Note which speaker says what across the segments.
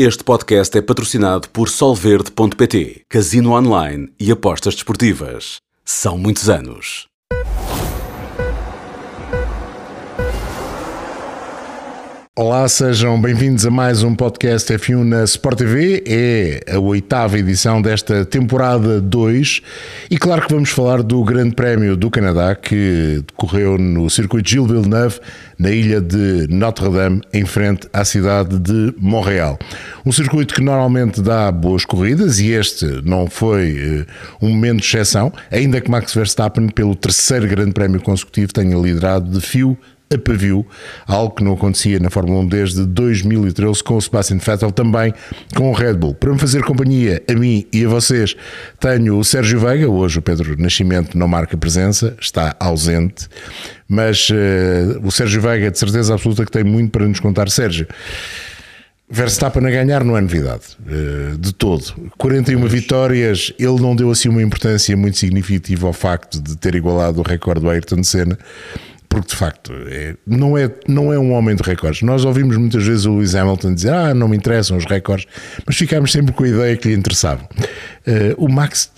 Speaker 1: Este podcast é patrocinado por Solverde.pt, casino online e apostas desportivas. São muitos anos.
Speaker 2: Olá, sejam bem-vindos a mais um podcast F1 na Sport TV. É a oitava edição desta temporada 2 e claro que vamos falar do Grande Prémio do Canadá que decorreu no circuito Gilles Villeneuve na ilha de Notre-Dame, em frente à cidade de Montreal. Um circuito que normalmente dá boas corridas e este não foi uh, um momento de exceção, ainda que Max Verstappen, pelo terceiro Grande Prémio consecutivo, tenha liderado de fio a pavio, algo que não acontecia na Fórmula 1 desde 2013 com o Sebastian Vettel, também com o Red Bull. Para me fazer companhia a mim e a vocês, tenho o Sérgio Veiga, hoje o Pedro Nascimento não marca presença, está ausente, mas uh, o Sérgio Veiga de certeza absoluta que tem muito para nos contar. Sérgio, Verstappen a ganhar não é novidade, uh, de todo. 41 pois. vitórias, ele não deu assim uma importância muito significativa ao facto de ter igualado o recorde do Ayrton Senna, porque de facto é, não, é, não é um homem de recordes. Nós ouvimos muitas vezes o Lewis Hamilton dizer ah, não me interessam os recordes, mas ficámos sempre com a ideia que lhe interessavam. Uh, o Max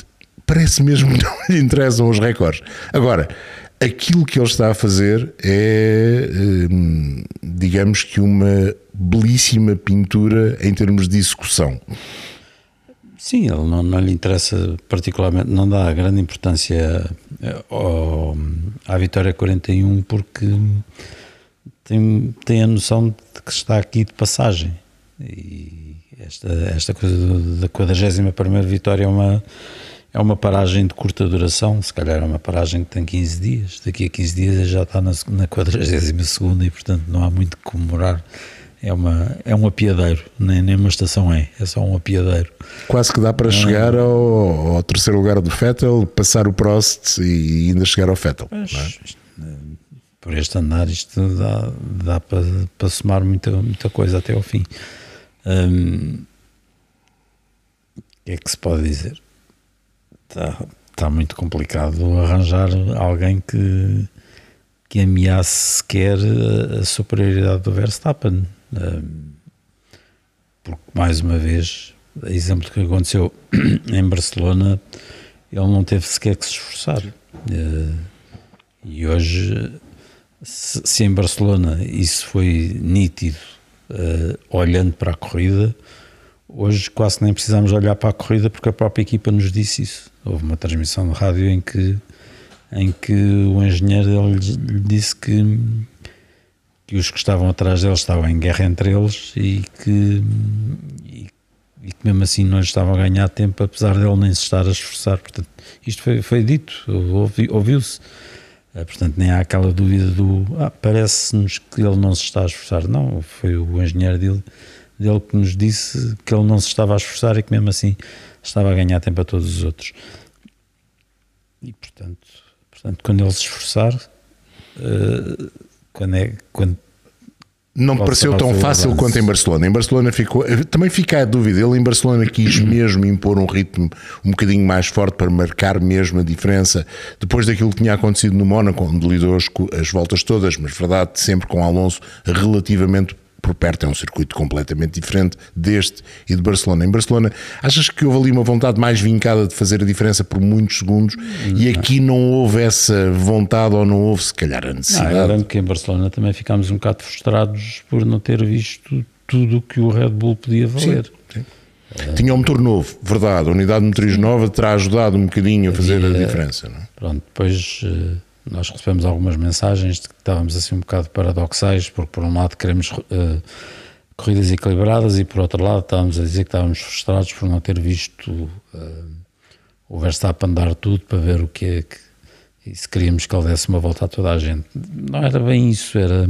Speaker 2: parece mesmo que não lhe interessam os recordes. Agora, aquilo que ele está a fazer é, uh, digamos que uma belíssima pintura em termos de execução.
Speaker 3: Sim, ele não, não lhe interessa particularmente, não dá grande importância eh, ao, à vitória 41 porque tem, tem a noção de que está aqui de passagem. E esta, esta coisa da 41 vitória é uma, é uma paragem de curta duração, se calhar é uma paragem que tem 15 dias. Daqui a 15 dias já está na, na 42 e, portanto, não há muito que comemorar é, uma, é um apiadeiro, nem, nem uma estação é, é só um apiadeiro.
Speaker 2: Quase que dá para chegar ao, ao, terceiro lugar do Fettel, passar o Prost e ainda chegar ao Fettel. É?
Speaker 3: por este andar, isto dá, dá para, para somar muita, muita coisa até ao fim. Hum, o que é que se pode dizer? Está, está muito complicado arranjar alguém que, que ameace sequer a superioridade do Verstappen porque, mais uma vez, exemplo que aconteceu em Barcelona, ele não teve sequer que se esforçar. Eh, e hoje, se em Barcelona isso foi nítido, eh, olhando para a corrida, hoje quase nem precisamos olhar para a corrida porque a própria equipa nos disse isso. Houve uma transmissão de rádio em que, em que o engenheiro lhe disse que que os que estavam atrás deles estavam em guerra entre eles e que, e, e que mesmo assim não estavam a ganhar tempo, apesar dele nem se estar a esforçar. Portanto, isto foi, foi dito, ouvi, ouviu-se. Eh, portanto, nem há aquela dúvida do ah, parece-nos que ele não se está a esforçar. Não, foi o engenheiro dele, dele que nos disse que ele não se estava a esforçar e que mesmo assim estava a ganhar tempo a todos os outros. E portanto, portanto quando ele se esforçar. Uh, quando é quando
Speaker 2: não me pareceu tão fácil quanto em Barcelona. Em Barcelona ficou. Também fica a dúvida. Ele em Barcelona quis mesmo impor um ritmo um bocadinho mais forte para marcar mesmo a diferença. Depois daquilo que tinha acontecido no Mónaco, onde lidou as voltas todas, mas verdade, sempre com Alonso relativamente por perto é um circuito completamente diferente deste e de Barcelona. Em Barcelona, achas que houve ali uma vontade mais vincada de fazer a diferença por muitos segundos não. e aqui não houve essa vontade ou não houve, se calhar, a necessidade? Não,
Speaker 3: eu lembro que em Barcelona também ficámos um bocado frustrados por não ter visto tudo o que o Red Bull podia valer. Sim, sim.
Speaker 2: Tinha um motor novo, verdade. A unidade motriz nova terá ajudado um bocadinho a fazer a diferença. Não? É?
Speaker 3: Pronto, depois eh, nós recebemos algumas mensagens de que estávamos assim um bocado paradoxais, porque por um lado queremos uh, corridas equilibradas e por outro lado estávamos a dizer que estávamos frustrados por não ter visto uh, o Verstappen dar tudo para ver o que é que e se queríamos que ele desse uma volta a toda a gente. Não era bem isso, era,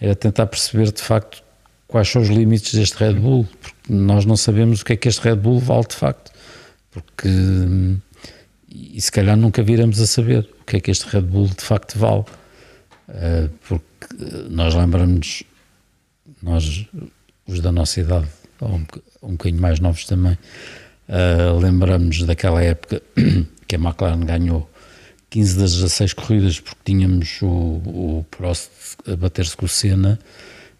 Speaker 3: era tentar perceber de facto quais são os limites deste Red Bull, porque nós não sabemos o que é que este Red Bull vale de facto, porque e se calhar nunca viremos a saber o que é que este Red Bull de facto vale. Uh, porque nós lembramos, nós, os da nossa idade, ou um, um bocadinho mais novos também, uh, lembramos daquela época que a McLaren ganhou 15 das 16 corridas porque tínhamos o, o Prost a bater-se com o Senna,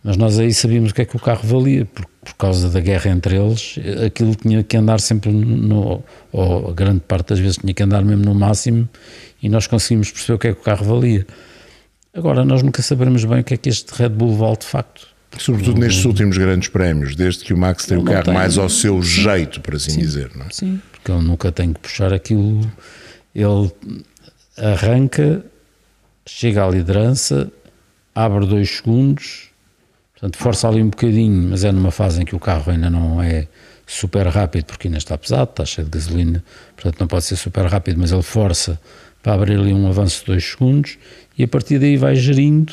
Speaker 3: Mas nós aí sabíamos o que é que o carro valia, por, por causa da guerra entre eles, aquilo tinha que andar sempre no, ou a grande parte das vezes tinha que andar mesmo no máximo e nós conseguimos perceber o que é que o carro valia. Agora, nós nunca saberemos bem o que é que este Red Bull vale de facto.
Speaker 2: Sobretudo nestes últimos grandes prémios, desde que o Max tem o carro tem, mais ao seu sim, jeito, por assim
Speaker 3: sim,
Speaker 2: dizer. Não é?
Speaker 3: Sim, porque ele nunca tem que puxar aquilo. Ele arranca, chega à liderança, abre dois segundos, portanto força ali um bocadinho, mas é numa fase em que o carro ainda não é super rápido, porque ainda está pesado, está cheio de gasolina, portanto não pode ser super rápido, mas ele força para abrir ali um avanço de dois segundos e a partir daí vai gerindo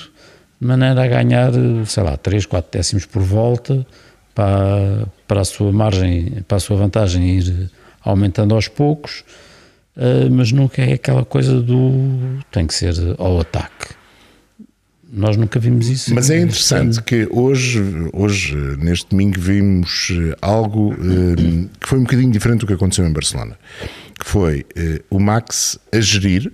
Speaker 3: de maneira a ganhar, sei lá, 3, 4 décimos por volta para, para a sua margem, para a sua vantagem ir aumentando aos poucos, eh, mas nunca é aquela coisa do tem que ser ao ataque. Nós nunca vimos isso.
Speaker 2: Mas é interessante que hoje, hoje, neste domingo, vimos algo eh, que foi um bocadinho diferente do que aconteceu em Barcelona. Que foi eh, o Max a gerir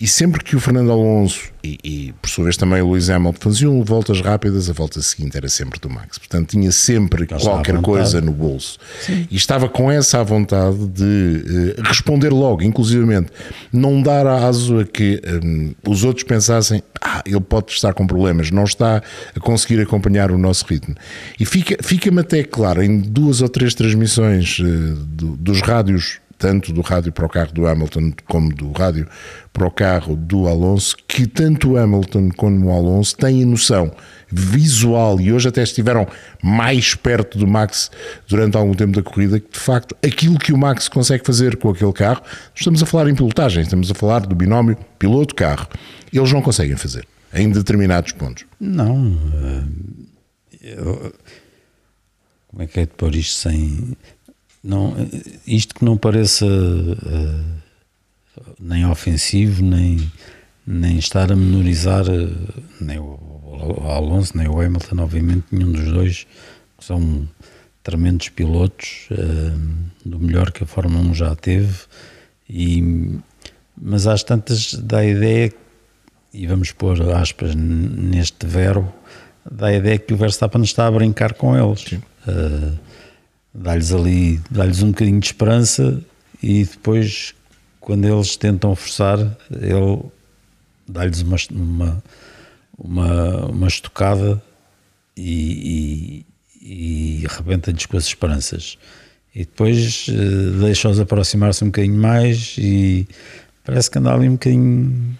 Speaker 2: e sempre que o Fernando Alonso e, e, por sua vez também o Lewis Hamilton faziam voltas rápidas, a volta seguinte era sempre do Max. Portanto, tinha sempre qualquer coisa no bolso. Sim. E estava com essa vontade de uh, responder logo, inclusivamente não dar aso a que um, os outros pensassem ah, ele pode estar com problemas, não está a conseguir acompanhar o nosso ritmo. E fica-me fica até claro, em duas ou três transmissões uh, do, dos rádios tanto do rádio para o carro do Hamilton como do rádio para o carro do Alonso, que tanto o Hamilton como o Alonso têm noção visual e hoje até estiveram mais perto do Max durante algum tempo da corrida, que de facto aquilo que o Max consegue fazer com aquele carro, estamos a falar em pilotagem, estamos a falar do binómio piloto-carro, eles não conseguem fazer em determinados pontos.
Speaker 3: Não. Eh, eu, como é que é de pôr isto sem não, isto que não pareça uh, nem ofensivo, nem, nem estar a menorizar uh, nem o, o, Alonso, nem o Hamilton, obviamente, nenhum dos dois são tremendos pilotos, uh, do melhor que a Fórmula 1 já teve, e, mas às tantas dá a ideia, e vamos pôr aspas neste verbo, dá a ideia que o Verstappen está a brincar com eles. Uh, dá-lhes ali, dá-lhes um bocadinho de esperança e depois, quando eles tentam forçar, ele dá-lhes uma, uma, uma, uma estocada e, e, e rebenta-lhes com as esperanças. E depois uh, deixa-os aproximar-se um bocadinho mais e parece que anda ali um bocadinho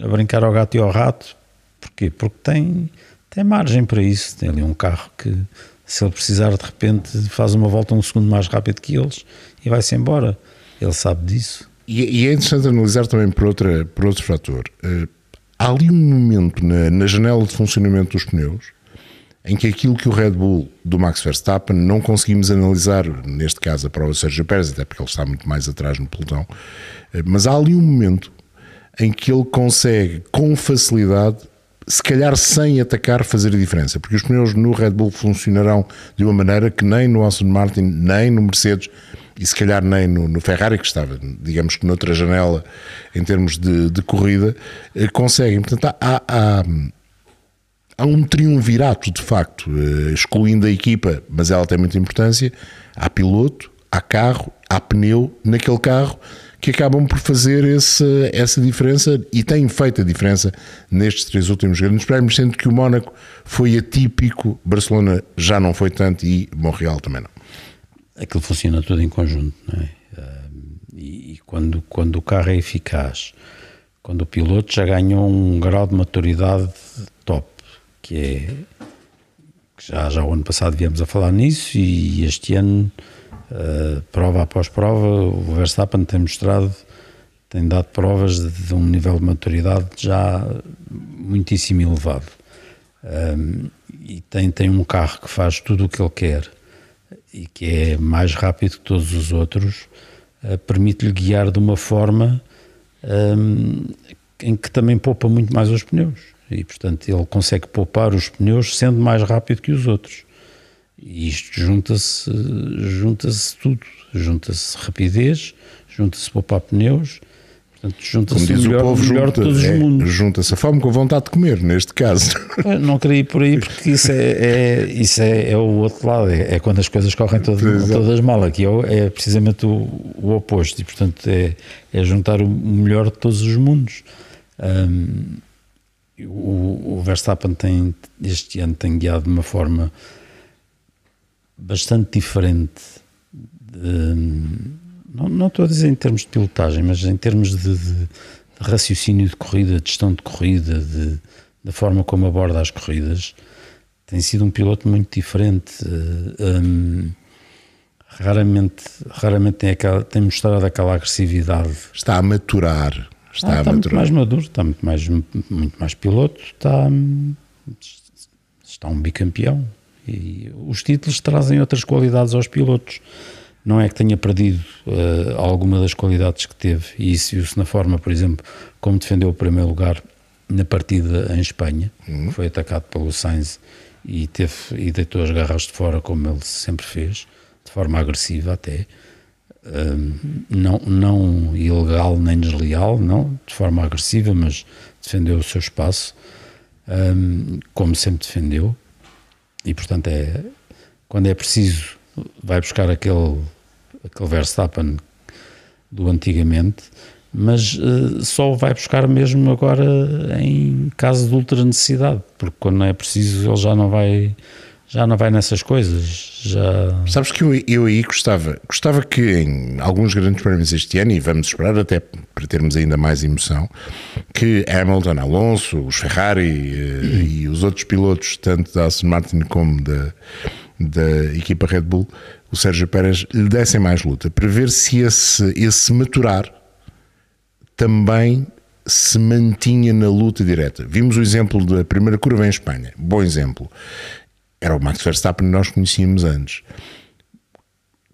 Speaker 3: a brincar ao gato e ao rato. Porquê? Porque tem, tem margem para isso. Tem ali um carro que se ele precisar, de repente, faz uma volta um segundo mais rápido que eles e vai-se embora. Ele sabe disso.
Speaker 2: E, e, é interessante analisar também por, outra, por outro fator. Uh, há ali um momento na, na janela de funcionamento dos pneus em que aquilo que o Red Bull do Max Verstappen não conseguimos analisar, neste caso a prova Sérgio Pérez, até porque ele está muito mais atrás no pelotão, eh, mas há ali um momento em que ele consegue com facilidade se calhar sem atacar, fazer a diferença, porque os pneus no Red Bull funcionarão de uma maneira que nem no Aston Martin, nem no Mercedes e se calhar nem no, no Ferrari, que estava, digamos que noutra janela em termos de, de corrida, eh, conseguem. Portanto, há, há, há um triunvirato de facto, eh, excluindo a equipa, mas ela tem muita importância. Há piloto, há carro, há pneu naquele carro que acabam por fazer esse, essa diferença e têm feito a diferença nestes três últimos grandes prémios, sendo que o Mónaco foi atípico, Barcelona já não foi tanto e Montreal também não.
Speaker 3: Aquilo funciona tudo em conjunto, não é? E, e quando, quando o carro é eficaz, quando o piloto já ganhou um grau de maturidade top, que é já, já o ano passado viemos a falar nisso e este ano Uh, prova após prova, o Verstappen tem mostrado, tem dado provas de, de um nível de maturidade já muitíssimo elevado. Um, e tem, tem um carro que faz tudo o que ele quer e que é mais rápido que todos os outros, uh, permite-lhe guiar de uma forma um, em que também poupa muito mais os pneus. E, portanto, ele consegue poupar os pneus sendo mais rápido que os outros. E isto junta-se junta tudo, junta-se rapidez, junta-se poupar pneus, Portanto, junta-se o melhor, o povo, melhor junta, de todos
Speaker 2: é,
Speaker 3: os mundos.
Speaker 2: Junta-se a fome com a vontade de comer, neste caso.
Speaker 3: Não queria ir por aí, porque isso é, é isso é, é, o outro lado, é, é, quando as coisas correm todas, todas mal. Aqui é, é precisamente o, o, oposto, e portanto é, é juntar o melhor de todos os mundos. Um, o, o Verstappen tem, este ano tem guiado de uma forma bastante diferente. De, não, não estou a dizer em termos de pilotagem, mas em termos de, de, de raciocínio de corrida, de gestão de corrida, de, da forma como aborda as corridas, tem sido um piloto muito diferente. Um, raramente, raramente tem, aquela, tem mostrado aquela agressividade.
Speaker 2: Está a maturar.
Speaker 3: Está, ah, a está maturar. muito mais maduro, está muito mais, muito mais piloto, está, está um bicampeão. E os títulos trazem outras qualidades aos pilotos. Não é que tenha perdido uh, alguma das qualidades que teve, e isso viu-se na forma, por exemplo, como defendeu o primeiro lugar na partida em Espanha, uhum. foi atacado pelo Sainz e, teve, e deitou as garras de fora, como ele sempre fez, de forma agressiva até, uh, não, não ilegal nem desleal, não, de forma agressiva, mas defendeu o seu espaço, um, como sempre defendeu, e portanto é, quando é preciso vai buscar aquele, aquele Verstappen do antigamente, mas uh, só vai buscar mesmo agora em caso de ultra necessidade, porque quando não é preciso ele já não vai já não vai nessas coisas. Já...
Speaker 2: Sabes que eu, eu aí gostava, gostava que em alguns grandes prémios este ano, e vamos esperar até para termos ainda mais emoção, que Hamilton, Alonso, os Ferrari uh, e os outros pilotos, tanto da Aston Martin como da, da equipa Red Bull, o Sérgio Pérez, lhe dessem mais luta, para ver se esse, esse maturar também se mantinha na luta direta. Vimos o exemplo da primeira curva em Espanha, bom exemplo. Era o Max Verstappen que nós conhecíamos antes.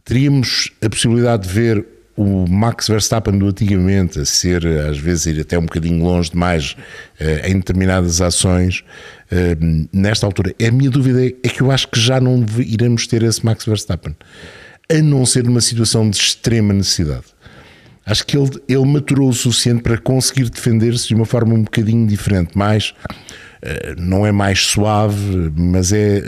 Speaker 2: Teríamos a possibilidade de ver o Max Verstappen do antigamente a ser, às vezes, ir até um bocadinho longe demais uh, em determinadas ações, uh, nesta altura. A minha dúvida é que eu acho que já não iremos ter esse Max Verstappen, a não ser numa situação de extrema necessidade. Acho que ele, ele maturou o suficiente para conseguir defender-se de uma forma um bocadinho diferente, mais, não é mais suave, mas é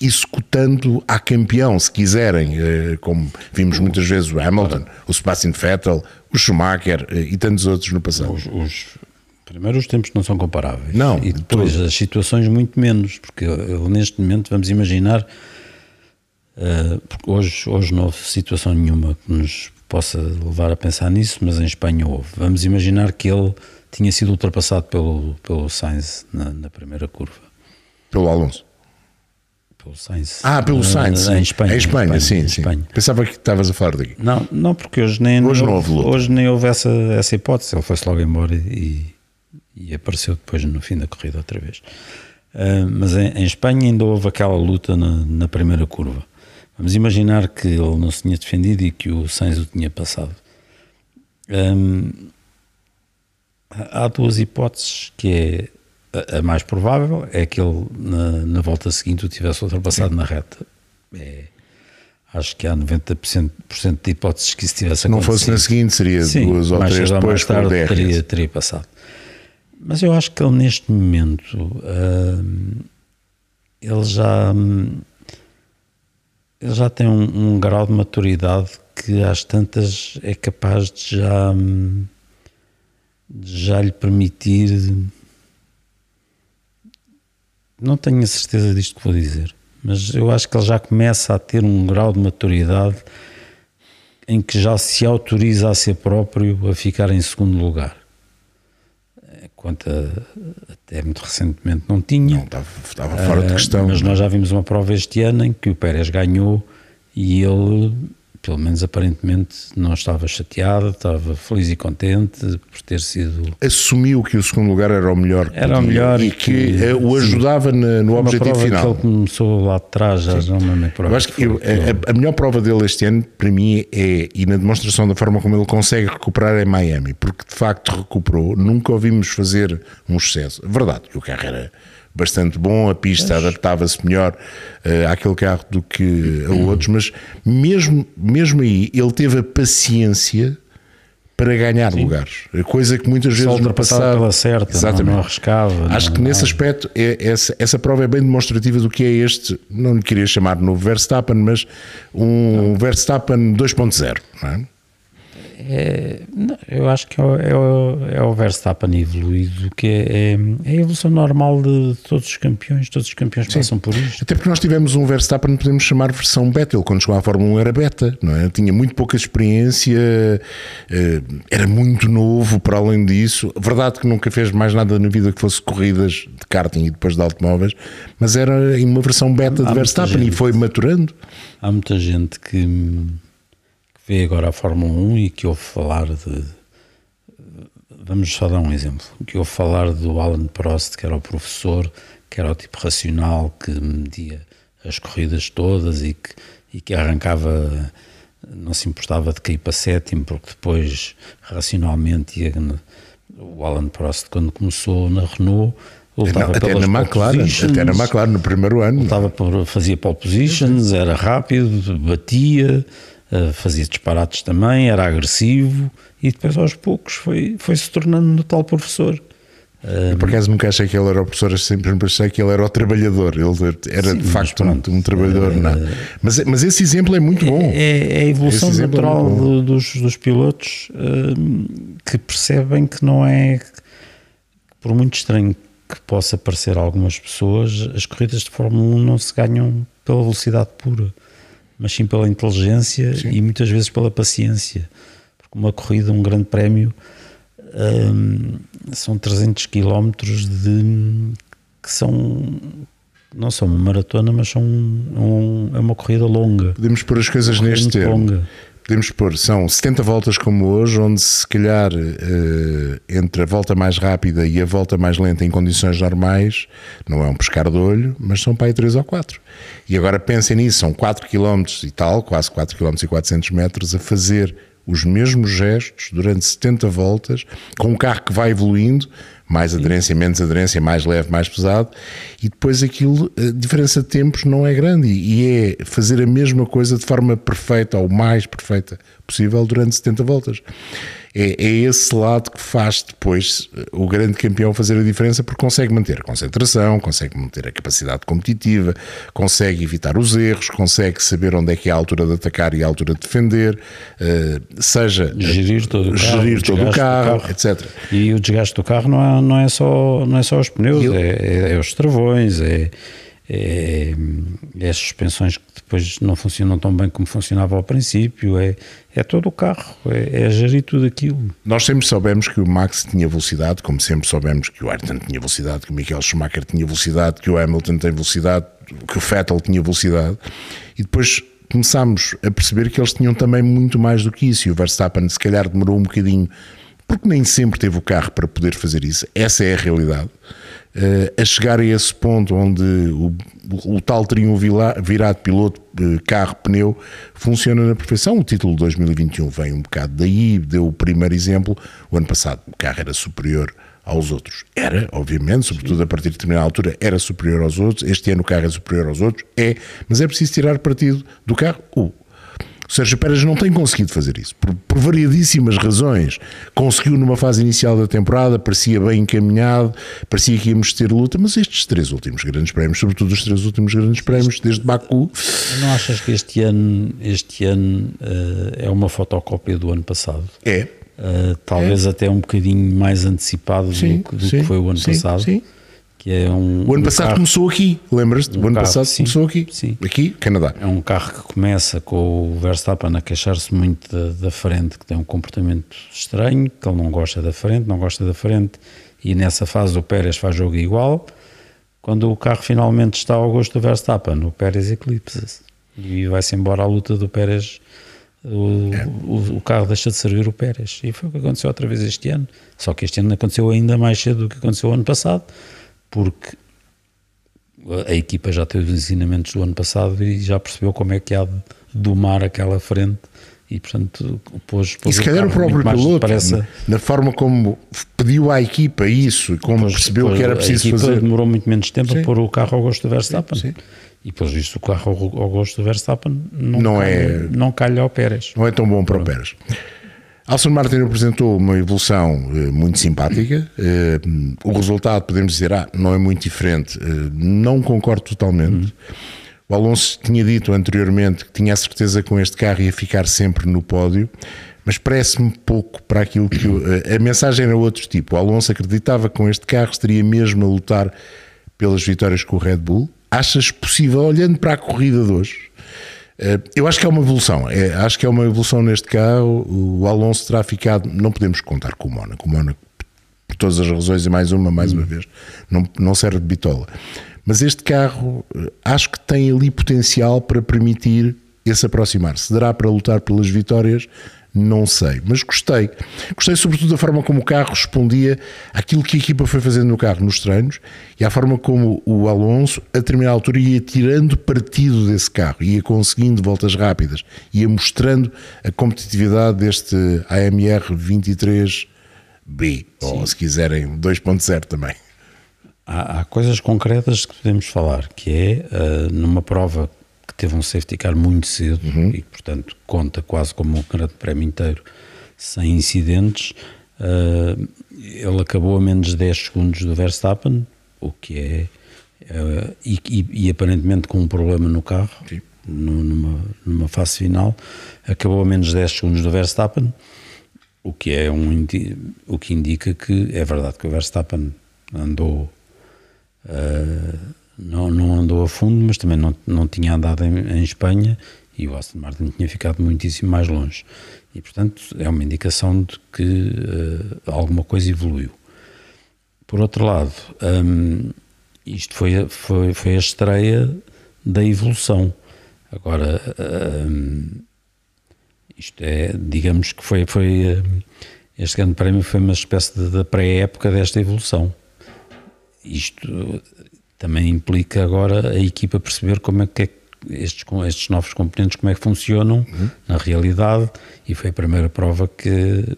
Speaker 2: executando a campeão, se quiserem, eh, como vimos muitas vezes o Hamilton, o Sebastian Vettel, o Schumacher eh, e tantos outros no passado.
Speaker 3: Os, os, primeiro, os tempos não são comparáveis.
Speaker 2: Não.
Speaker 3: E depois tudo. as situações muito menos, porque eu, neste momento vamos imaginar, uh, porque hoje, hoje não houve situação nenhuma que nos possa levar a pensar nisso, mas em Espanha houve. Vamos imaginar que ele tinha sido ultrapassado pelo, pelo Sainz na, na primeira curva.
Speaker 2: Pelo Alonso
Speaker 3: pelo Sainz.
Speaker 2: Ah, pelo Sainz.
Speaker 3: Em Espanha.
Speaker 2: Em Espanha, em Espanha sim, sim. Espanha. Pensava que estavas a falar daqui.
Speaker 3: Não, não porque hoje nem,
Speaker 2: hoje não houve, luta.
Speaker 3: hoje nem houve essa, essa hipótese. Ele foi-se logo embora e, e apareceu depois no fim da corrida outra vez. Uh, mas em, em, Espanha ainda houve aquela luta na, na, primeira curva. Vamos imaginar que ele não se tinha defendido e que o Sainz o tinha passado. Um, há duas hipóteses que é a, mais provável é que ele na, na volta seguinte o tivesse ultrapassado Sim. na reta. É, acho que há 90% de hipóteses que isso tivesse acontecido.
Speaker 2: Não fosse na seguinte, seria Sim, duas ou três depois mais
Speaker 3: tarde teria, teria passado. Mas eu acho que ele neste momento uh, ele já ele já tem um, um, grau de maturidade que às tantas é capaz de já de já lhe permitir não tenho a certeza disto que vou dizer, mas eu acho que ele já começa a ter um grau de maturidade em que já se autoriza a si próprio a ficar em segundo lugar. Quanto a, até muito recentemente não tinha.
Speaker 2: Não, estava, estava fora de questão.
Speaker 3: Uh, mas nós já vimos uma prova este ano em que o Pérez ganhou e ele pelo menos aparentemente não estava chateado, estava feliz e contente por ter sido.
Speaker 2: Assumiu que o segundo lugar era o melhor
Speaker 3: que era o melhor
Speaker 2: e que, que o ajudava sim, no, no objetivo final.
Speaker 3: Que ele começou lá atrás, já sim. não me
Speaker 2: prova. Eu acho que eu, a, a, melhor prova dele este ano, para mim, é e na demonstração da forma como ele consegue recuperar em Miami, porque de facto recuperou. Nunca ouvimos fazer um excesso. Verdade, o carro era bastante bom, a pista adaptava-se melhor uh, àquele carro do que a outros, mas mesmo, mesmo aí ele teve a paciência para ganhar lugares. Coisa que muitas vezes
Speaker 3: Só
Speaker 2: no
Speaker 3: ultrapassava
Speaker 2: passado.
Speaker 3: pela certa, não-
Speaker 2: Exatamente.
Speaker 3: não arriscava,
Speaker 2: Acho
Speaker 3: não-
Speaker 2: que nesse
Speaker 3: não.
Speaker 2: aspecto, é, essa, essa prova é bem demonstrativa do que é este, não lhe queria chamar novo Verstappen, mas um Verstappen 2.0. Não é?
Speaker 3: É, não, eu acho que é o, é é o Verstappen evoluído, que é, é, é a evolução normal de todos os campeões, todos os campeões passam por isto.
Speaker 2: Até porque nós tivemos um Verstappen, podemos chamar versão beta. Ele, quando chegou à Fórmula 1, era beta, não é? Tinha muito pouca experiência, eh, era muito novo para além disso. Verdade que nunca fez mais nada na vida que fosse corridas de karting e depois de automóveis, mas era uma versão beta de
Speaker 3: muita
Speaker 2: Verstappen e
Speaker 3: gente.
Speaker 2: foi maturando.
Speaker 3: Há muita gente que vê agora a Fórmula 1 e que ouve falar de. Vamos só dar um exemplo. Que ouve falar do Alan Prost, que era o professor, que era o tipo racional, que media as corridas todas e que, e que arrancava, não se importava de cair para sétimo, porque depois, racionalmente, ia. O Alan Prost, quando começou na Renault, lutava
Speaker 2: até
Speaker 3: pelas
Speaker 2: na McLaren, até na McLaren no primeiro ano.
Speaker 3: Lutava por, fazia pole positions, era rápido, batia, fazia disparates também, era agressivo e depois aos poucos foi, foi se tornando no tal professor.
Speaker 2: Eu, por acaso nunca achei que ele era o professor, sempre achei que ele era o trabalhador. Ele era
Speaker 3: Sim,
Speaker 2: de facto um,
Speaker 3: pronto.
Speaker 2: um trabalhador. não. Mas, mas esse exemplo é muito bom.
Speaker 3: É, é a evolução
Speaker 2: Esse é
Speaker 3: natural do- dos, dos pilotos hum, que percebem que não é, por muito estranho que possa parecer a algumas pessoas, as corridas de Fórmula 1 não se ganham pela velocidade pura, mas sim pela inteligência e muitas vezes pela paciência. Porque uma corrida, um grande prémio, hum, são 300 quilómetros de que são não são uma maratona, mas são um- é uma corrida longa.
Speaker 2: Podemos pôr as coisas neste termo.
Speaker 3: longa.
Speaker 2: Podemos pôr, são 70 voltas como hoje, onde se calhar eh, entre a volta mais rápida e a volta mais lenta em condições normais, não é um pescar de olho, mas são para aí 3 ou 4. E agora pensem nisso, são 4 km e tal, quase 4 km e 400 metros, a fazer os mesmos gestos durante 70 voltas, com um carro que vai evoluindo, mais aderência, menos aderência, mais leve, mais pesado, e depois aquilo, a diferença de tempos não é grande, e é fazer a mesma coisa de forma perfeita, ou mais perfeita possível, durante 70 voltas. É, é esse lado que faz depois o grande campeão fazer a diferença, porque consegue manter a concentração, consegue manter a capacidade competitiva, consegue evitar os erros, consegue saber onde é que é a altura de atacar e a altura de defender, eh, seja
Speaker 3: gerir todo o carro,
Speaker 2: gerir todo o carro,
Speaker 3: carro.
Speaker 2: etc.
Speaker 3: E o desgaste do carro não é, não é, só, não é só os pneus,
Speaker 2: eu-
Speaker 3: é, é- é os travões, é, é, é as suspensões que depois não funcionam tão bem como funcionava ao princípio, é, é todo o carro, é, é gerir tudo aquilo.
Speaker 2: Nós sempre soubemos que o Max tinha velocidade, como sempre soubemos que o Ayrton tinha velocidade, que o Michael Schumacher tinha velocidade, que o Hamilton tem velocidade, que o Vettel tinha velocidade, e depois começámos a perceber que eles tinham também muito mais do que isso, e o Verstappen se calhar demorou um bocadinho, porque nem sempre teve o carro para poder fazer isso, essa é a realidade. Eh, a chegar a esse ponto onde o, o tal triunvilar virado piloto, eh, carro, pneu, funciona na perfeição. O título de 2021 vem um bocado daí, deu o primeiro exemplo. O ano passado o carro era superior aos outros. Era, obviamente, sobretudo a partir de determinada altura, era superior aos outros. Este ano o carro é superior aos outros, é, mas é preciso tirar partido do carro. O o Sérgio Pérez não tem conseguido fazer isso, por, por variadíssimas razões. Conseguiu numa fase inicial da temporada, parecia bem encaminhado, parecia que íamos ter luta, mas estes três últimos grandes prémios, sobretudo os três últimos grandes prémios, desde Baku,
Speaker 3: Não achas que este ano, este ano eh, é uma fotocópia do ano passado?
Speaker 2: é.
Speaker 3: Uh, talvez até um bocadinho mais antecipado
Speaker 2: Sim,
Speaker 3: do, que- do
Speaker 2: sim,
Speaker 3: que foi o ano
Speaker 2: sim,
Speaker 3: passado.
Speaker 2: sim.
Speaker 3: Que é um,
Speaker 2: O ano
Speaker 3: um
Speaker 2: passado
Speaker 3: carro-
Speaker 2: começou aqui, lembras-te? o ano
Speaker 3: carro,
Speaker 2: passado
Speaker 3: sim,
Speaker 2: começou aqui,
Speaker 3: sim.
Speaker 2: aqui, Canadá.
Speaker 3: É um carro que começa com o Verstappen a queixar-se muito da, da frente, que tem um comportamento estranho, que ele não gosta da frente, não gosta da frente, e nessa fase o Pérez faz jogo igual. Quando o carro finalmente está ao gosto do Verstappen, o Pérez eclipsa-se e vai-se embora à luta do Pérez. O,
Speaker 2: É.
Speaker 3: o, o carro deixa de servir o Pérez e foi o que aconteceu outra vez este ano. Só que este ano aconteceu ainda mais cedo do que aconteceu ano passado, porque a equipa já teve os ensinamentos do ano passado e já percebeu como é que há de domar aquela frente e portanto pôs,
Speaker 2: E
Speaker 3: pôs
Speaker 2: se calhar o próprio piloto,
Speaker 3: depressa.
Speaker 2: na forma como pediu à equipa isso e como
Speaker 3: Pôs-
Speaker 2: percebeu
Speaker 3: pôs-
Speaker 2: que era
Speaker 3: a
Speaker 2: preciso
Speaker 3: equipa
Speaker 2: fazer.
Speaker 3: demorou muito menos tempo
Speaker 2: Sim.
Speaker 3: a pôr o carro ao gosto do Verstappen
Speaker 2: Sim, sim.
Speaker 3: e depois isto o carro ao, ao gosto do Verstappen não,
Speaker 2: Não
Speaker 3: calha,
Speaker 2: é-
Speaker 3: não calha ao Pérez
Speaker 2: Não é tão bom para o Pérez. Aston Martin apresentou uma evolução eh, muito simpática. Eh, o resultado, podemos dizer, ah, não é muito diferente. Eh, não concordo totalmente. O Alonso tinha dito anteriormente que tinha a certeza que com este carro ia ficar sempre no pódio, mas parece-me pouco para aquilo que. a mensagem era outro tipo. O Alonso acreditava que com este carro estaria mesmo a lutar pelas vitórias com o Red Bull. Achas possível, olhando para a corrida de hoje, eh, eu acho que é uma evolução. É, acho que é uma evolução neste carro. O Alonso terá ficado. Não podemos contar com o Mónaco. O Mónaco, por todas as razões, e mais uma, mais uma vez, não, não serve de bitola. Mas este carro, eh, acho que tem ali potencial para permitir esse aproximar-se. Dará para lutar pelas vitórias? Não sei, mas gostei. Gostei sobretudo da forma como o carro respondia àquilo que a equipa foi fazendo no carro nos treinos e à forma como o Alonso, a determinada altura, ia tirando partido desse carro, ia conseguindo voltas rápidas, ia mostrando a competitividade deste AMR 23B, Sim. ou se quiserem 2.0 também.
Speaker 3: Há, há, coisas concretas que podemos falar, que é uh, numa prova teve um safety car muito cedo uhum. e, portanto, conta quase como um grande prémio inteiro sem incidentes. Uh, ele acabou a menos de 10 segundos do Verstappen, o que é. Uh, e, e, e, aparentemente com um problema no carro, no, numa, numa fase final, acabou a menos de 10 segundos do Verstappen, o que é um o que indica que é verdade que o Verstappen andou uh, não, não andou a fundo, mas também não, não tinha andado em, em Espanha e o Aston Martin tinha ficado muitíssimo mais longe. E, portanto, é uma indicação de que uh, alguma coisa evoluiu. Por outro lado, um, isto foi, foi, foi a estreia da evolução. Agora, um, isto é, digamos que foi, foi um, este grande prémio foi uma espécie de pré-época desta evolução. Isto também implica agora a equipa perceber como é que é estes, estes novos componentes como é que funcionam uhum. na realidade e foi a primeira prova que,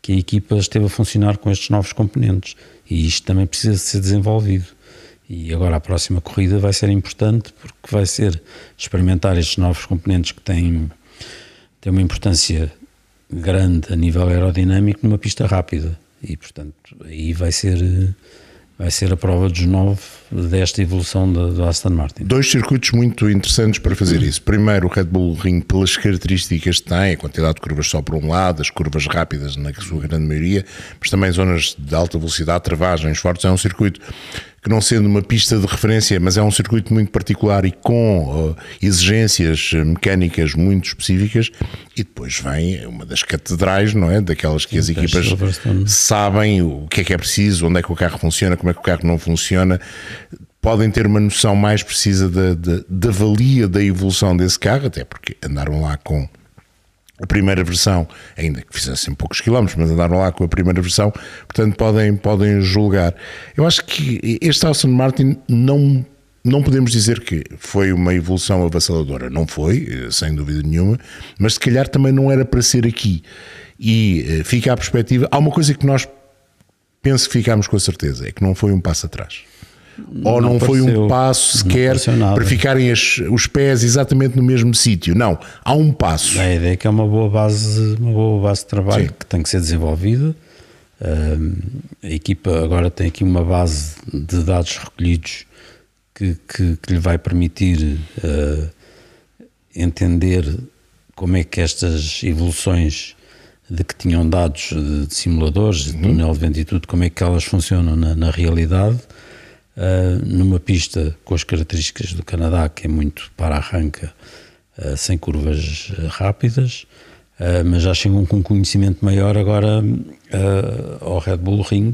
Speaker 3: que a equipa esteve a funcionar com estes novos componentes. E isto também precisa ser desenvolvido. E agora a próxima corrida vai ser importante porque vai ser experimentar estes novos componentes que têm, têm uma importância grande a nível aerodinâmico numa pista rápida. E portanto aí vai ser vai ser a prova dos nove desta evolução do Aston Martin.
Speaker 2: Dois circuitos muito interessantes para fazer isso. Primeiro, o Red Bull Ring, pelas características que tem, a quantidade de curvas só por um lado, as curvas rápidas na sua grande maioria, mas também zonas de alta velocidade, travagens fortes, é um circuito que não sendo uma pista de referência, mas é um circuito muito particular e com uh, exigências mecânicas muito específicas, e depois vem uma das catedrais, não é? Daquelas que as equipas sabem o que é que é preciso, onde é que o carro funciona, como é que o carro não funciona, podem ter uma noção mais precisa da, da, da valia da evolução desse carro, até porque andaram lá com a primeira versão, ainda que fizessem poucos quilómetros, mas andaram lá com a primeira versão, portanto podem, podem julgar. Eu acho que este Aston Martin não, não podemos dizer que foi uma evolução avassaladora, não foi, sem dúvida nenhuma, mas se calhar também não era para ser aqui. E eh, fica a perspectiva, há uma coisa que nós penso que ficámos com a certeza, é que não foi um passo atrás ou não, não foi um passo sequer para ficarem as, os pés exatamente no mesmo sítio. Não, há um passo.
Speaker 3: A ideia é que é uma boa base, uma boa base de trabalho Sim. que tem que ser desenvolvida. a equipa agora tem aqui uma base de dados recolhidos que, que, que lhe vai permitir uh, entender como é que estas evoluções de que tinham dados de, simuladores, de uhum. túnel de vento e tudo, como é que elas funcionam na, na realidade uh, numa pista com as características do Canadá, que é muito para arranca, uh, sem curvas ah, rápidas, mas já chegam com um conhecimento maior agora ao Red Bull Ring,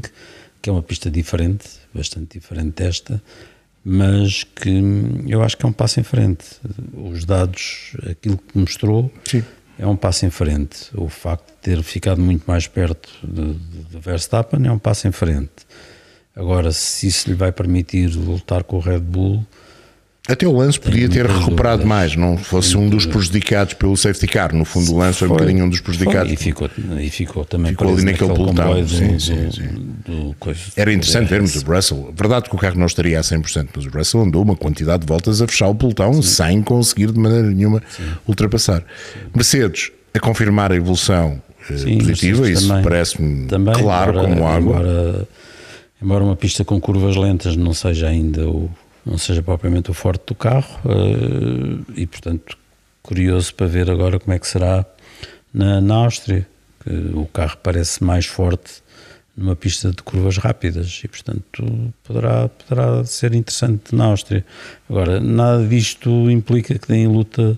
Speaker 3: que é uma pista diferente, bastante diferente desta, mas que eu acho que é um passo em frente. Os dados, aquilo que mostrou, Sim. é um passo em frente. O facto de ter ficado muito mais perto de, de Verstappen é um passo em frente. Agora, se isso lhe vai permitir lutar com o Red Bull.
Speaker 2: Até o Lance podia ter recuperado dúvidas. mais, não fosse um dos prejudicados pelo safety car. No fundo, o Lance foi, foi um bocadinho um dos prejudicados.
Speaker 3: Foi, e, ficou, e ficou também
Speaker 2: ficou ali naquele pelotão. Sim, sim, sim. Do, do Era interessante vermos o Russell. Verdade que o carro não estaria a 100%, mas o Russell andou uma quantidade de voltas a fechar o pelotão sem conseguir de maneira nenhuma sim. ultrapassar. Mercedes, a confirmar a evolução Sim, positiva, isso parece-me claro embora, como água.
Speaker 3: Embora, embora uma pista com curvas lentas não seja ainda o, não seja propriamente o forte do carro, uh, e portanto curioso para ver agora como é que será na, na Áustria, que o carro parece mais forte numa pista de curvas rápidas e portanto poderá, poderá ser interessante na Áustria. Agora, nada disto implica que deem luta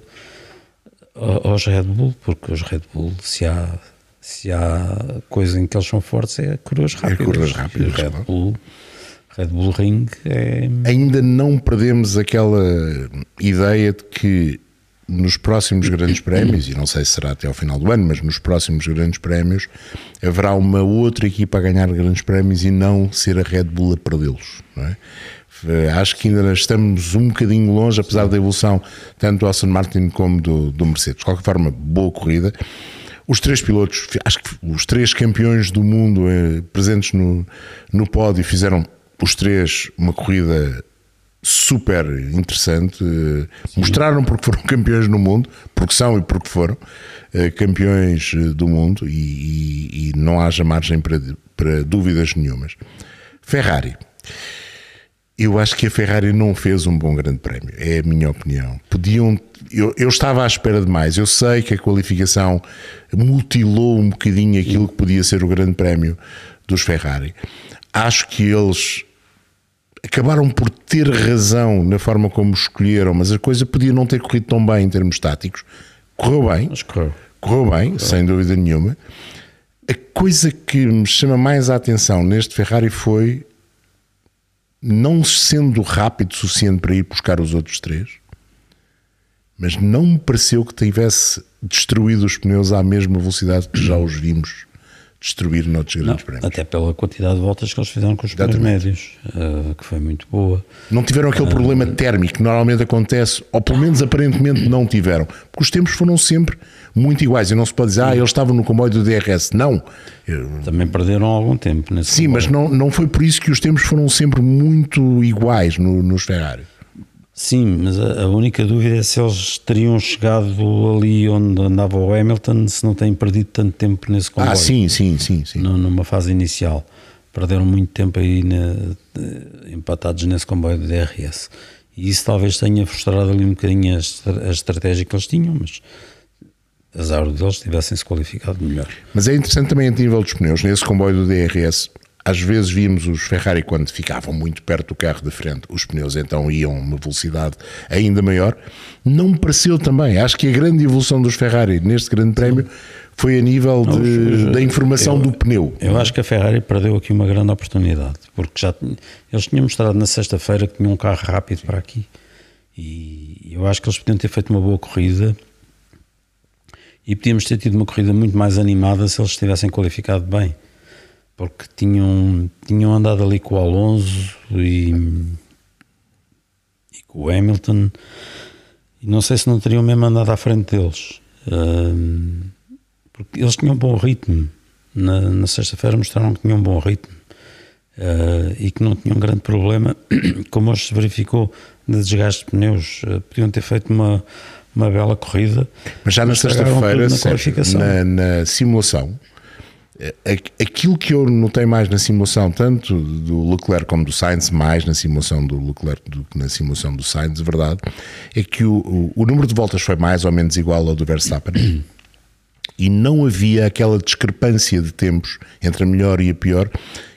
Speaker 3: aos Red Bull, porque os Red Bull, se há, se há coisa em que eles são fortes, é curvas é rápidas. É curvas rápidas. Red claro. Bull, Red Bull Ring é.
Speaker 2: Ainda não perdemos aquela ideia de que nos próximos grandes prémios, e não sei se será até ao final do ano, mas nos próximos grandes prémios, haverá uma outra equipa a ganhar grandes prémios e não ser a Red Bull a perdê-los. É? Eh, acho que ainda estamos um bocadinho longe, apesar da evolução tanto do Aston Martin como do, do Mercedes. De qualquer forma, boa corrida. Os três pilotos, acho que os três campeões do mundo eh, presentes no, no pódio fizeram os três uma corrida super interessante. Sim. Mostraram porque foram campeões no mundo, porque são e porque foram eh, campeões eh, do mundo e, e, e não haja margem para, para dúvidas nenhumas. Ferrari. Eu acho que a Ferrari não fez um bom grande prémio, é a minha opinião. Podiam, eu, eu estava à espera de mais. Eu sei que a qualificação mutilou um bocadinho aquilo que podia ser o grande prémio dos Ferrari. Acho que eles acabaram por ter razão na forma como escolheram, mas a coisa podia não ter corrido tão bem em termos táticos. Correu bem, correu. correu bem, correu. sem dúvida nenhuma. A coisa que me chama mais a atenção neste Ferrari foi não sendo rápido o suficiente para ir buscar os outros três, mas não me pareceu que tivesse destruído os pneus à mesma velocidade que já os vimos destruir noutros grandes não, prémios.
Speaker 3: Até pela quantidade de voltas que eles fizeram com os pneus médios, uh, que foi muito boa.
Speaker 2: Não tiveram aquele uh, problema térmico que normalmente acontece, ou pelo menos aparentemente não tiveram, porque os tempos foram sempre muito iguais e não se pode dizer, ah, eles estavam no comboio do DRS. Não.
Speaker 3: Também perderam algum tempo nesse
Speaker 2: Sim, comboio. mas não, não foi por isso que os tempos foram sempre muito iguais no, nos Ferrari.
Speaker 3: Sim, mas a, única dúvida é se eles teriam chegado ali onde andava o Hamilton se não têm perdido tanto tempo nesse comboio.
Speaker 2: Ah, sim, sim, sim. sim.
Speaker 3: Numa fase inicial. Perderam muito tempo aí na, empatados nesse comboio do DRS. E isso talvez tenha frustrado ali um bocadinho a, a estratégia que eles tinham, mas azar deles tivessem-se qualificado melhor.
Speaker 2: Mas é interessante também a nível dos pneus, nesse comboio do DRS, às vezes víamos os Ferrari quando ficavam muito perto do carro de frente, os pneus então iam a uma velocidade ainda maior. Não me pareceu também. Acho que a grande evolução dos Ferrari neste Grande Prémio foi a nível de, da informação
Speaker 3: eu,
Speaker 2: do pneu.
Speaker 3: Eu acho que a Ferrari perdeu aqui uma grande oportunidade, porque já eles tinham mostrado na sexta-feira que tinham um carro rápido para aqui. E eu acho que eles podiam ter feito uma boa corrida e podíamos ter tido uma corrida muito mais animada se eles tivessem qualificado bem porque tinham, tinham andado ali com o Alonso e, e com o Hamilton. E não sei se não teriam mesmo andado à frente deles. Porque eles tinham um bom ritmo. Na, na sexta-feira mostraram que tinham um bom ritmo. Uh, e que não tinham grande problema. Como hoje se verificou de desgaste de pneus uh, podiam ter feito uma uma bela corrida.
Speaker 2: Mas já na sexta-feira na, na simulação aquilo que eu notei mais na simulação, tanto do Leclerc como do Sainz, mais na simulação do Leclerc do que na simulação do Sainz, de verdade, é que o, o, o número de voltas foi mais ou menos igual ao do Verstappen. E não havia aquela discrepância de tempos entre a melhor e a pior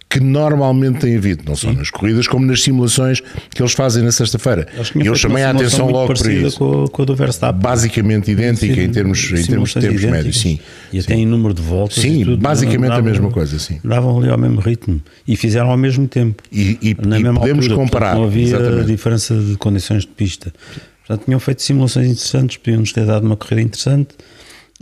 Speaker 2: que normalmente tem havido, não só Sim. nas corridas, como nas simulações que eles fazem na sexta-feira. Eu chamei a atenção logo para isso.
Speaker 3: Com, com a do Verstappen.
Speaker 2: Basicamente idêntica em termos, em termos de tempos médios, sim.
Speaker 3: E até sim. em número de voltas.
Speaker 2: Sim,
Speaker 3: tudo,
Speaker 2: basicamente davam, a mesma coisa, sim.
Speaker 3: Davam ali ao mesmo ritmo e fizeram ao mesmo tempo.
Speaker 2: E, e, na e mesma podemos altura, comparar.
Speaker 3: Não havia exatamente. diferença de condições de pista. Portanto, tinham feito simulações interessantes, podiam-nos ter dado uma corrida interessante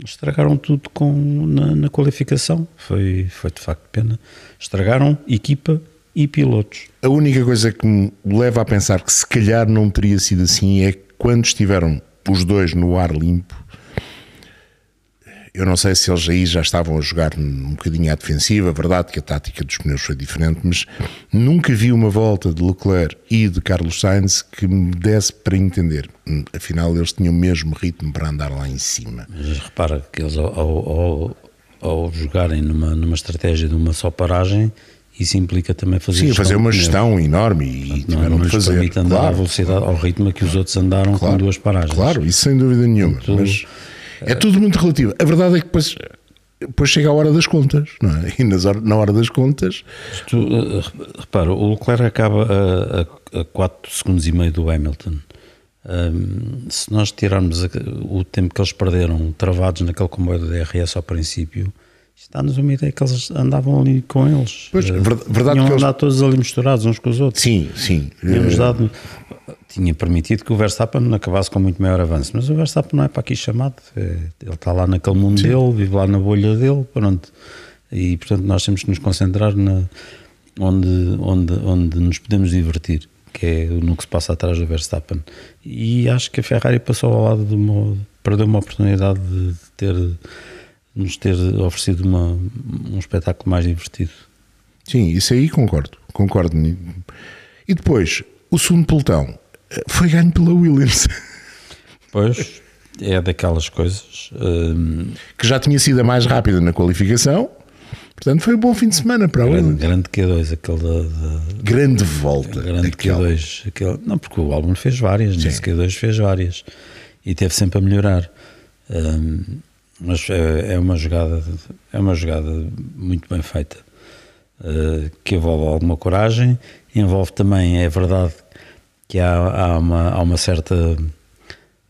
Speaker 3: estragaram tudo com, na, na, qualificação. Foi, foi de facto pena. Estragaram equipa e pilotos.
Speaker 2: A única coisa que me leva a pensar que se calhar não teria sido assim é quando estiveram os dois no ar limpo eu não sei se eles aí já estavam a jogar um bocadinho à defensiva, verdade que a tática dos pneus foi diferente, mas nunca vi uma volta de Leclerc e de Carlos Sainz que me desse para entender. Afinal, eles tinham o mesmo ritmo para andar lá em cima.
Speaker 3: Mas repara que eles ao, ao, ao jogarem numa, numa estratégia de uma só paragem, isso implica também fazer
Speaker 2: Sim, fazer uma
Speaker 3: de
Speaker 2: gestão enorme e
Speaker 3: Não,
Speaker 2: tiveram
Speaker 3: não
Speaker 2: de
Speaker 3: lhes
Speaker 2: fazer.
Speaker 3: permite andar à
Speaker 2: Claro,
Speaker 3: velocidade, ao ritmo a que os outros andaram com duas paragens.
Speaker 2: Claro, isso sem dúvida nenhuma. Mas é tudo muito relativo. A verdade é que depois, depois chega a hora das contas, não é? E nas na hora das contas,
Speaker 3: Tu, eh, repara, o Leclerc acaba a, a, a 4 segundos e meio do Hamilton. Ahm, se nós tirarmos o tempo que eles perderam travados naquele comboio do DRS ao princípio, está-nos uma ideia que eles andavam ali com eles.
Speaker 2: Pois,
Speaker 3: Eh,
Speaker 2: ver- verdade
Speaker 3: tinham
Speaker 2: que eles-
Speaker 3: andado todos ali misturados uns com os outros.
Speaker 2: sim, sim.
Speaker 3: Tínhamos
Speaker 2: eh,
Speaker 3: dado, tinha permitido que o Verstappen acabasse com muito maior avanço, mas o Verstappen não é para aqui chamado, é- ele está lá naquele mundo dele, vive lá na bolha dele, pronto. E portanto nós temos que nos concentrar na, onde, onde, onde nos podemos divertir, que é no que se passa atrás do Verstappen. E acho que a Ferrari passou ao lado de uma, perdeu uma oportunidade de ter, nos ter oferecido uma, um espetáculo mais divertido.
Speaker 2: Sim, isso aí concordo, concordo. E depois, o segundo pelotão eh, foi ganho pela Williams,
Speaker 3: Pois, é daquelas coisas. hum,
Speaker 2: que já tinha sido a mais rápida na qualificação. Portanto, foi um bom fim de semana para a
Speaker 3: Grande,
Speaker 2: Williams.
Speaker 3: grande Q2, aquele da, da-
Speaker 2: Grande volta.
Speaker 3: grande
Speaker 2: aquele.
Speaker 3: Q2. Aquele, não, porque o álbum fez várias, nesse Q2 fez várias e teve sempre a melhorar. Hum, mas é, é uma jogada, é uma jogada muito bem feita, uh, que envolve alguma coragem, envolve também, é verdade, que há, há, uma, há uma certa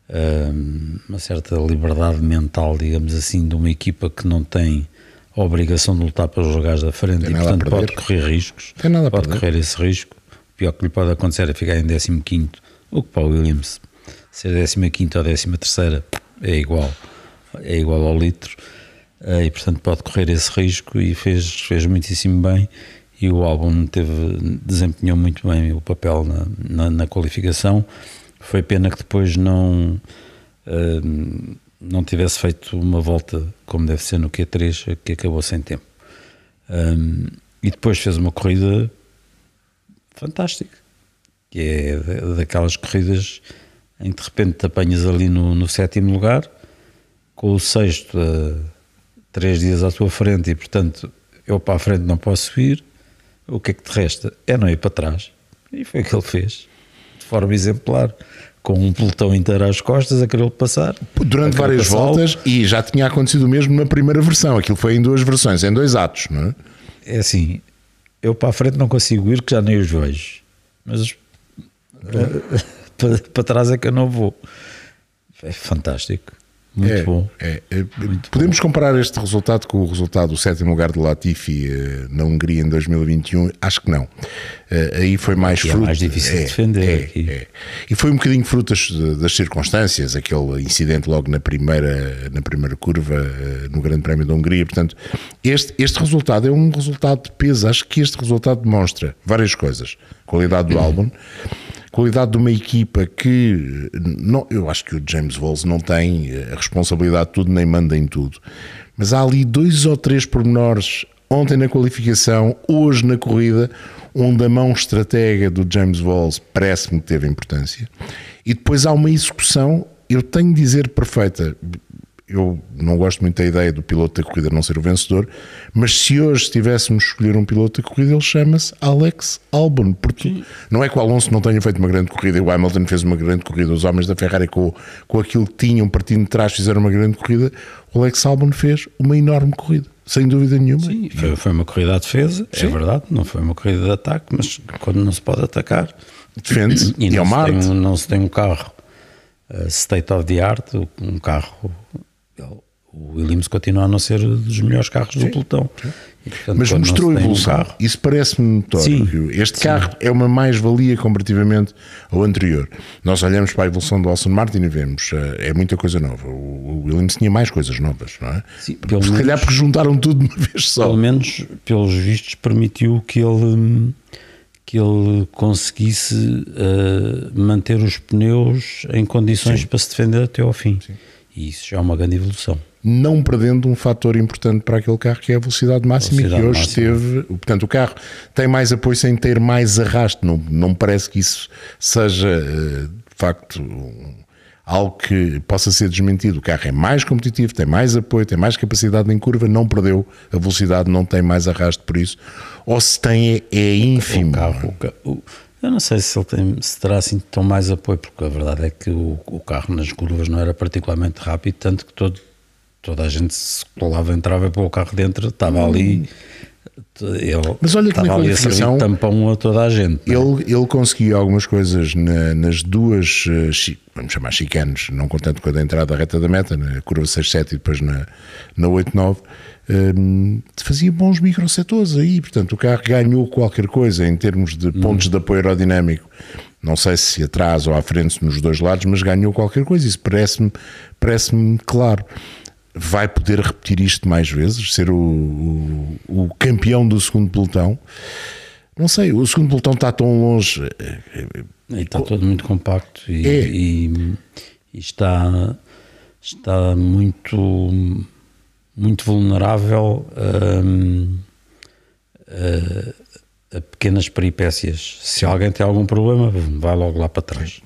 Speaker 3: hum, uma certa liberdade mental, digamos assim, de uma equipa que não tem a obrigação de lutar pelos lugares da frente
Speaker 2: Tem
Speaker 3: e, portanto, pode correr riscos. Pode correr esse risco. O pior que lhe pode acontecer é ficar em 15, o que para o Williams ser 15 ou 13 é igual, é igual ao litro. Eh, E portanto pode correr esse risco e fez, fez muitíssimo bem. E o álbum teve, desempenhou muito bem o papel na, na, na qualificação. Foi pena que depois não, eh, não tivesse feito uma volta como deve ser no Q3, que acabou sem tempo. Um, e depois fez uma corrida fantástica, que é da- daquelas corridas em que de repente te apanhas ali no, no sétimo lugar, com o sexto a três dias à tua frente, e portanto eu para a frente não posso ir. O que é que te resta? É não ir para trás. E foi o que ele fez, de forma exemplar, com um pelotão inteiro às costas a querer passar.
Speaker 2: Durante várias
Speaker 3: passá-lo.
Speaker 2: voltas e já tinha acontecido o mesmo na primeira versão. Aquilo foi em duas versões, em dois atos, não é?
Speaker 3: é assim, eu para a frente não consigo ir que já nem os vejo, mas para, para, para trás é que eu não vou. É fantástico, muito
Speaker 2: é,
Speaker 3: bom.
Speaker 2: é, é. Podemos comparar este resultado com o resultado do sétimo lugar de Latifi eh, na Hungria em 2021? Acho que não. Eh, Aí foi mais
Speaker 3: Aqui é
Speaker 2: fruto.
Speaker 3: mais difícil de defender, aqui.
Speaker 2: é. E foi um bocadinho fruto das, das circunstâncias, aquele incidente logo na primeira, na primeira curva eh, no Grande Prémio da Hungria. Portanto, este, este resultado é um resultado de peso. Acho que este resultado demonstra várias coisas: qualidade do álbum, qualidade de uma equipa que não, eu acho que o James Walls não tem a responsabilidade de tudo nem manda em tudo, mas há ali dois ou três pormenores ontem na qualificação, hoje na corrida, onde a mão estratega do James Walls parece-me que teve importância, e depois há uma execução, eu tenho de dizer perfeita. Eu não gosto muito da ideia do piloto da corrida não ser o vencedor, mas se hoje tivéssemos escolher um piloto da corrida, ele chama-se Alex Albon, porque não é que o Alonso não tenha feito uma grande corrida e o Hamilton fez uma grande corrida, os homens da Ferrari com, com aquilo que tinham partindo de trás fizeram uma grande corrida, o Alex Albon fez uma enorme corrida, sem dúvida nenhuma.
Speaker 3: Sim, foi, foi uma corrida à defesa, é verdade, não foi uma corrida de ataque, mas quando não se pode atacar
Speaker 2: Defende-se
Speaker 3: e,
Speaker 2: e, é
Speaker 3: não,
Speaker 2: uma
Speaker 3: se tem, um- não se tem um carro uh, state of the art, um carro. O Williams continua a não ser dos melhores carros do pelotão. E, portanto,
Speaker 2: Mas mostrou
Speaker 3: um
Speaker 2: evolução.
Speaker 3: carro,
Speaker 2: Isso parece-me notório.
Speaker 3: Sim,
Speaker 2: Este carro é uma mais-valia comparativamente ao anterior. Nós olhamos para a evolução do Aston Martin e vemos, eh, é muita coisa nova. O Williams tinha mais coisas novas, não é?
Speaker 3: Sim, pelo
Speaker 2: Se calhar
Speaker 3: menos-
Speaker 2: porque juntaram tudo de uma vez só.
Speaker 3: pelo menos pelos vistos permitiu que ele que ele conseguisse uh, manter os pneus em condições para se defender até ao fim e isso já é uma grande evolução
Speaker 2: não perdendo um fator importante para aquele carro que é a velocidade máxima
Speaker 3: Velocidade
Speaker 2: que hoje
Speaker 3: máxima.
Speaker 2: teve. Portanto, o carro tem mais apoio sem ter mais arrasto. Não, não me parece que isso seja eh, de facto algo que possa ser desmentido. O carro é mais competitivo, tem mais apoio, tem mais capacidade em curva, não perdeu a velocidade, não tem mais arrasto por isso. Ou se tem, é, é ínfimo.
Speaker 3: O carro, o, eu não sei se ele tem, se terá assim tão mais apoio, porque a verdade é que o, o carro nas curvas não era particularmente rápido, tanto que todo, toda a gente se colava, entrava pelo carro dentro, estava ali. Ele
Speaker 2: Mas olha que na qualificação
Speaker 3: a tampão a toda a gente.
Speaker 2: É? Ele, ele conseguiu algumas coisas na, nas duas, eh, vamos chamar chicanes, não contando com a da entrada da reta da meta, na curva 6-7 e depois na, na 8-9, um, fazia bons microsetores aí, portanto o carro ganhou qualquer coisa em termos de pontos hum. de apoio aerodinâmico. Não sei se atrás ou à frente nos dois lados, mas ganhou qualquer coisa. Isso parece-me parece claro vai poder repetir isto mais vezes, ser o, o, o, campeão do segundo pelotão. Não sei, o segundo pelotão está tão longe.
Speaker 3: E está todo muito compacto e, é. e, e está, está muito, muito vulnerável a, a, a, pequenas peripécias. Se alguém tem algum problema, vai logo lá para trás.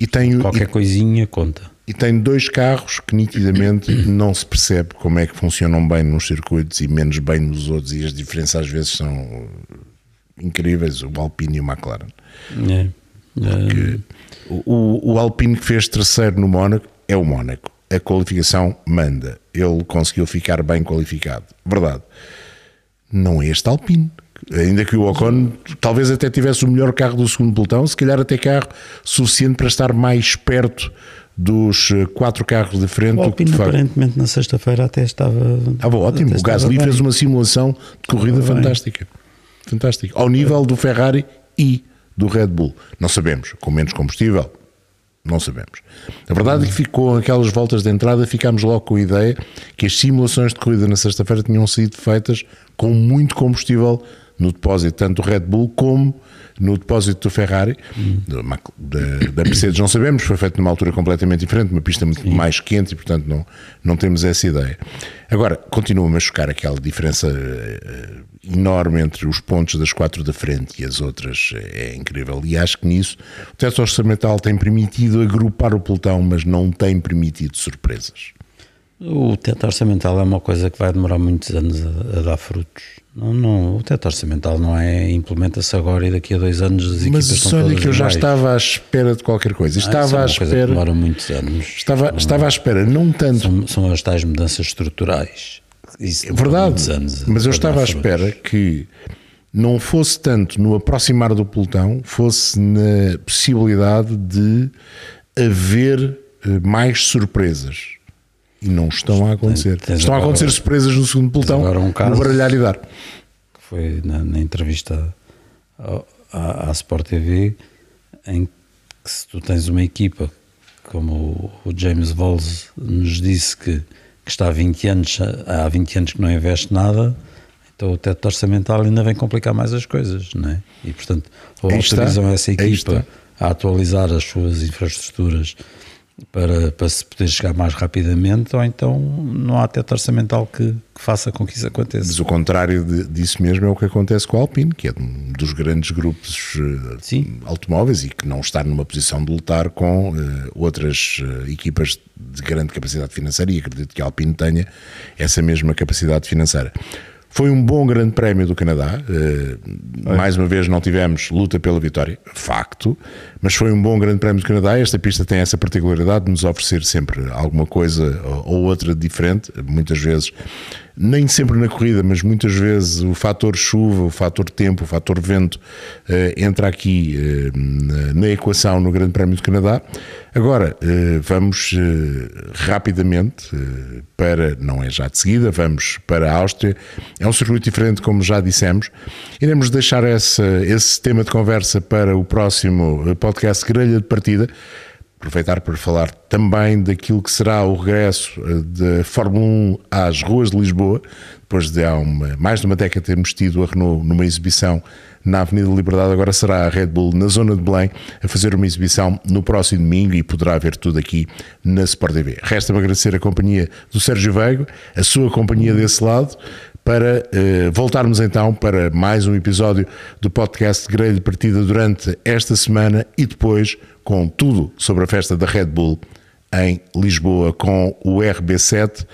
Speaker 2: E tem,
Speaker 3: Qualquer
Speaker 2: e,
Speaker 3: coisinha conta
Speaker 2: e tem dois carros que nitidamente não se percebe como é que funcionam bem nos circuitos e menos bem nos outros, e as diferenças às vezes são incríveis, o Alpine e o McLaren. É. É. O, o Alpine que fez terceiro no Mónaco é o Mónaco. A qualificação manda. Ele conseguiu ficar bem qualificado. Verdade. Não é este Alpine. Ainda que o Ocon talvez até tivesse o melhor carro do segundo pelotão, se calhar até carro suficiente para estar mais perto dos eh, quatro carros de frente. O
Speaker 3: Alpine, aparentemente, na sexta-feira até estava.
Speaker 2: Estava ótimo. O Gasly fez uma simulação de corrida estava fantástica. Bem. Fantástica. Ao nível do Ferrari e do Red Bull. Não sabemos. Com menos combustível, não sabemos. A verdade é que ficou aquelas voltas de entrada, ficámos logo com a ideia que as simulações de corrida na sexta-feira tinham sido feitas com muito combustível no depósito, tanto do Red Bull como no depósito do Ferrari, hum. da, da, Mercedes não sabemos, foi feito numa altura completamente diferente, uma pista muito Sim. mais quente e portanto não, não temos essa ideia. Agora, continua-me a chocar aquela diferença uh, enorme entre os pontos das quatro da frente e as outras, é incrível. E acho que nisso o teto orçamental tem permitido agrupar o pelotão, mas não tem permitido surpresas.
Speaker 3: O teto orçamental é uma coisa que vai demorar muitos anos a, a dar frutos. Não, não, o teto orçamental não é implementa-se agora e daqui a dois anos as
Speaker 2: Mas equipas olha que eu já estava à espera de qualquer coisa. Ah, estava é à espera.
Speaker 3: demora muitos anos.
Speaker 2: Estava, estava à espera, não tanto.
Speaker 3: São, são as tais mudanças estruturais.
Speaker 2: Isso é verdade. Anos mas eu estava à espera que não fosse tanto no aproximar do pelotão, fosse na possibilidade de haver eh, mais surpresas e não estão a acontecer. Tens estão a acontecer surpresas no segundo pelotão, um caso no baralhar e dar.
Speaker 3: Foi na, na entrevista à, à, Sport TV, em que se tu tens uma equipa, como o, James Voles nos disse que, que está há 20 anos, há 20 anos que não investe nada, então o teto orçamental ainda vem complicar mais as coisas, não é? E portanto, ou autorizam essa equipa a atualizar as suas infraestruturas para, para se poder chegar mais rapidamente, ou então não há teto orçamental que, que faça com que isso aconteça.
Speaker 2: Mas o contrário de, disso mesmo é o que acontece com a Alpine, que é um dos grandes grupos eh, Sim. automóveis e que não está numa posição de lutar com uh, outras uh, equipas de grande capacidade financeira e acredito que a Alpine tenha essa mesma capacidade financeira. Foi um bom grande prémio do Canadá. Uh, mais uma vez não tivemos luta pela vitória, facto, mas foi um bom grande prémio do Canadá. Esta pista tem essa particularidade de nos oferecer sempre alguma coisa ou outra diferente, muitas vezes nem sempre na corrida, mas muitas vezes o fator chuva, o fator tempo, o fator vento uh, entra aqui uh, na, equação no Grande Prémio do Canadá. Agora uh, vamos rapidamente para, não é já de seguida, vamos para a Áustria. É um circuito diferente, como já dissemos. Iremos deixar essa, esse tema de conversa para o próximo podcast Grelha de Partida aproveitar para falar também daquilo que será o regresso eh, da Fórmula 1 às ruas de Lisboa, depois de há uma, mais de uma década termos tido a Renault numa exibição na Avenida Liberdade, agora será a Red Bull na zona de Belém a fazer uma exibição no próximo domingo e poderá ver tudo aqui na Sport TV. Resta-me agradecer a companhia do Sérgio Veigo, a sua companhia desse lado, para uh, voltarmos então para mais um episódio do podcast Grelha de Partida durante esta semana e depois com tudo sobre a festa da Red Bull em Lisboa com o RB7.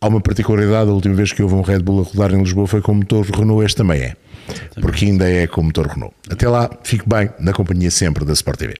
Speaker 2: Há uma particularidade, a última vez que houve um Red Bull a rodar em Lisboa foi com motor Renault, este também é. Porque ainda é com motor Renault. Até lá, fique bem na companhia sempre da Sport TV.